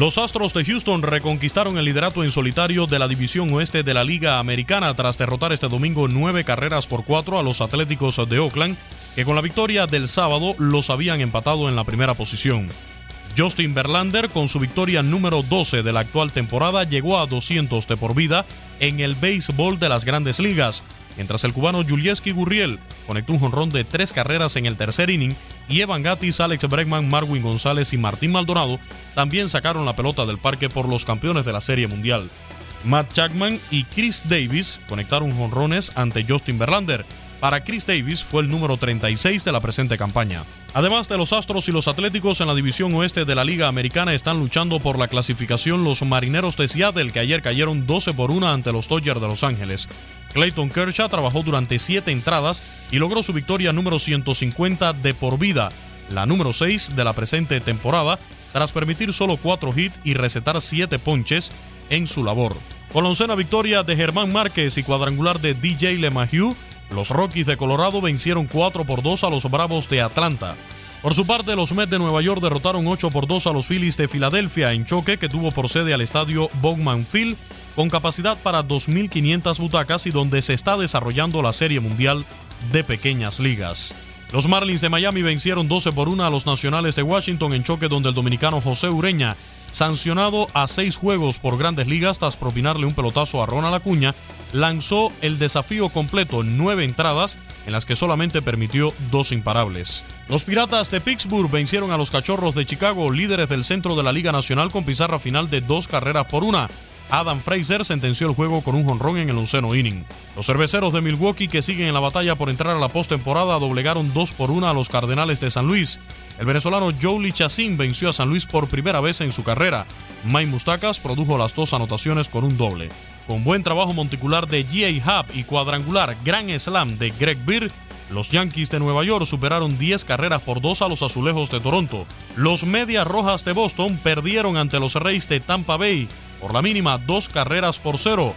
Los Astros de Houston reconquistaron el liderato en solitario de la división oeste de la Liga Americana tras derrotar este domingo nueve carreras por cuatro a los Atléticos de Oakland, que con la victoria del sábado los habían empatado en la primera posición. Justin Verlander, con su victoria número 12 de la actual temporada, llegó a 200 de por vida en el béisbol de las grandes ligas, mientras el cubano Julieski Gurriel conectó un jonrón de tres carreras en el tercer inning y Evan Gattis, Alex Bregman, Marwin González y Martín Maldonado también sacaron la pelota del parque por los campeones de la Serie Mundial. Matt Chapman y Chris Davis conectaron jonrones ante Justin Verlander. Para Chris Davis fue el número 36 de la presente campaña. Además de los Astros y los Atléticos en la división oeste de la Liga Americana están luchando por la clasificación los Marineros de Seattle que ayer cayeron 12 por 1 ante los Dodgers de Los Ángeles. Clayton Kershaw trabajó durante 7 entradas y logró su victoria número 150 de por vida, la número 6 de la presente temporada, tras permitir solo 4 hits y recetar 7 ponches en su labor. Con la oncena victoria de Germán Márquez y cuadrangular de DJ LeMahieu, los Rockies de Colorado vencieron 4 por 2 a los Bravos de Atlanta. Por su parte, los Mets de Nueva York derrotaron 8 por 2 a los Phillies de Filadelfia en choque que tuvo por sede al estadio Bowman Field con capacidad para 2.500 butacas y donde se está desarrollando la Serie Mundial de Pequeñas Ligas. Los Marlins de Miami vencieron 12 por 1 a los Nacionales de Washington en choque donde el dominicano José Ureña, sancionado a seis juegos por grandes ligas tras propinarle un pelotazo a Ronald Acuña, lanzó el desafío completo nueve entradas en las que solamente permitió dos imparables. Los Piratas de Pittsburgh vencieron a los Cachorros de Chicago, líderes del centro de la Liga Nacional con pizarra final de dos carreras por una. Adam Fraser sentenció el juego con un jonrón en el onceno inning. Los cerveceros de Milwaukee, que siguen en la batalla por entrar a la postemporada, doblegaron 2 por 1 a los Cardenales de San Luis. El venezolano Joe Chacín venció a San Luis por primera vez en su carrera. Mike Mustacas produjo las dos anotaciones con un doble. Con buen trabajo monticular de G.A. Hub y cuadrangular Grand Slam de Greg Beer, los Yankees de Nueva York superaron 10 carreras por 2 a los Azulejos de Toronto. Los Medias Rojas de Boston perdieron ante los Reyes de Tampa Bay por la mínima dos carreras por cero.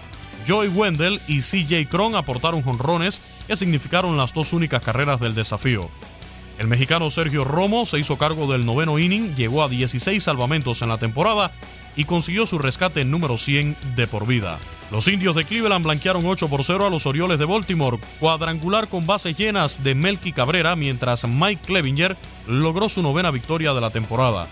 Joey Wendell y CJ Cron aportaron jonrones que significaron las dos únicas carreras del desafío. El mexicano Sergio Romo se hizo cargo del noveno inning, llegó a 16 salvamentos en la temporada y consiguió su rescate número 100 de por vida. Los indios de Cleveland blanquearon 8 por 0 a los Orioles de Baltimore, cuadrangular con bases llenas de Melky Cabrera, mientras Mike Clevinger logró su novena victoria de la temporada.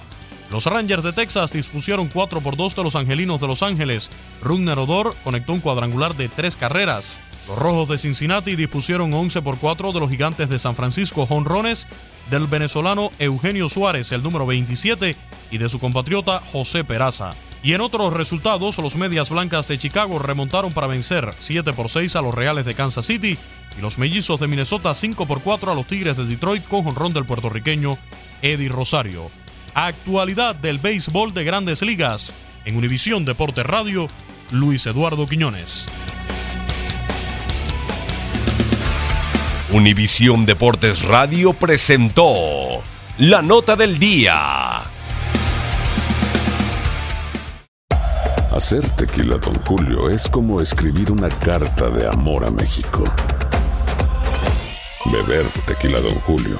Los Rangers de Texas dispusieron 4 por 2 de los Angelinos de Los Ángeles. Rugner Odor conectó un cuadrangular de 3 carreras. Los Rojos de Cincinnati dispusieron 11 por 4 de los Gigantes de San Francisco jonrones del venezolano Eugenio Suárez, el número 27, y de su compatriota José Peraza. Y en otros resultados, los Medias Blancas de Chicago remontaron para vencer 7 por 6 a los Reales de Kansas City y los Mellizos de Minnesota 5 por 4 a los Tigres de Detroit con jonrón del puertorriqueño Eddie Rosario. Actualidad del béisbol de grandes ligas. En Univisión Deporte Radio, Luis Eduardo Quiñones. Univisión Deportes Radio presentó la nota del día. Hacer tequila, don Julio, es como escribir una carta de amor a México. Beber tequila, don Julio,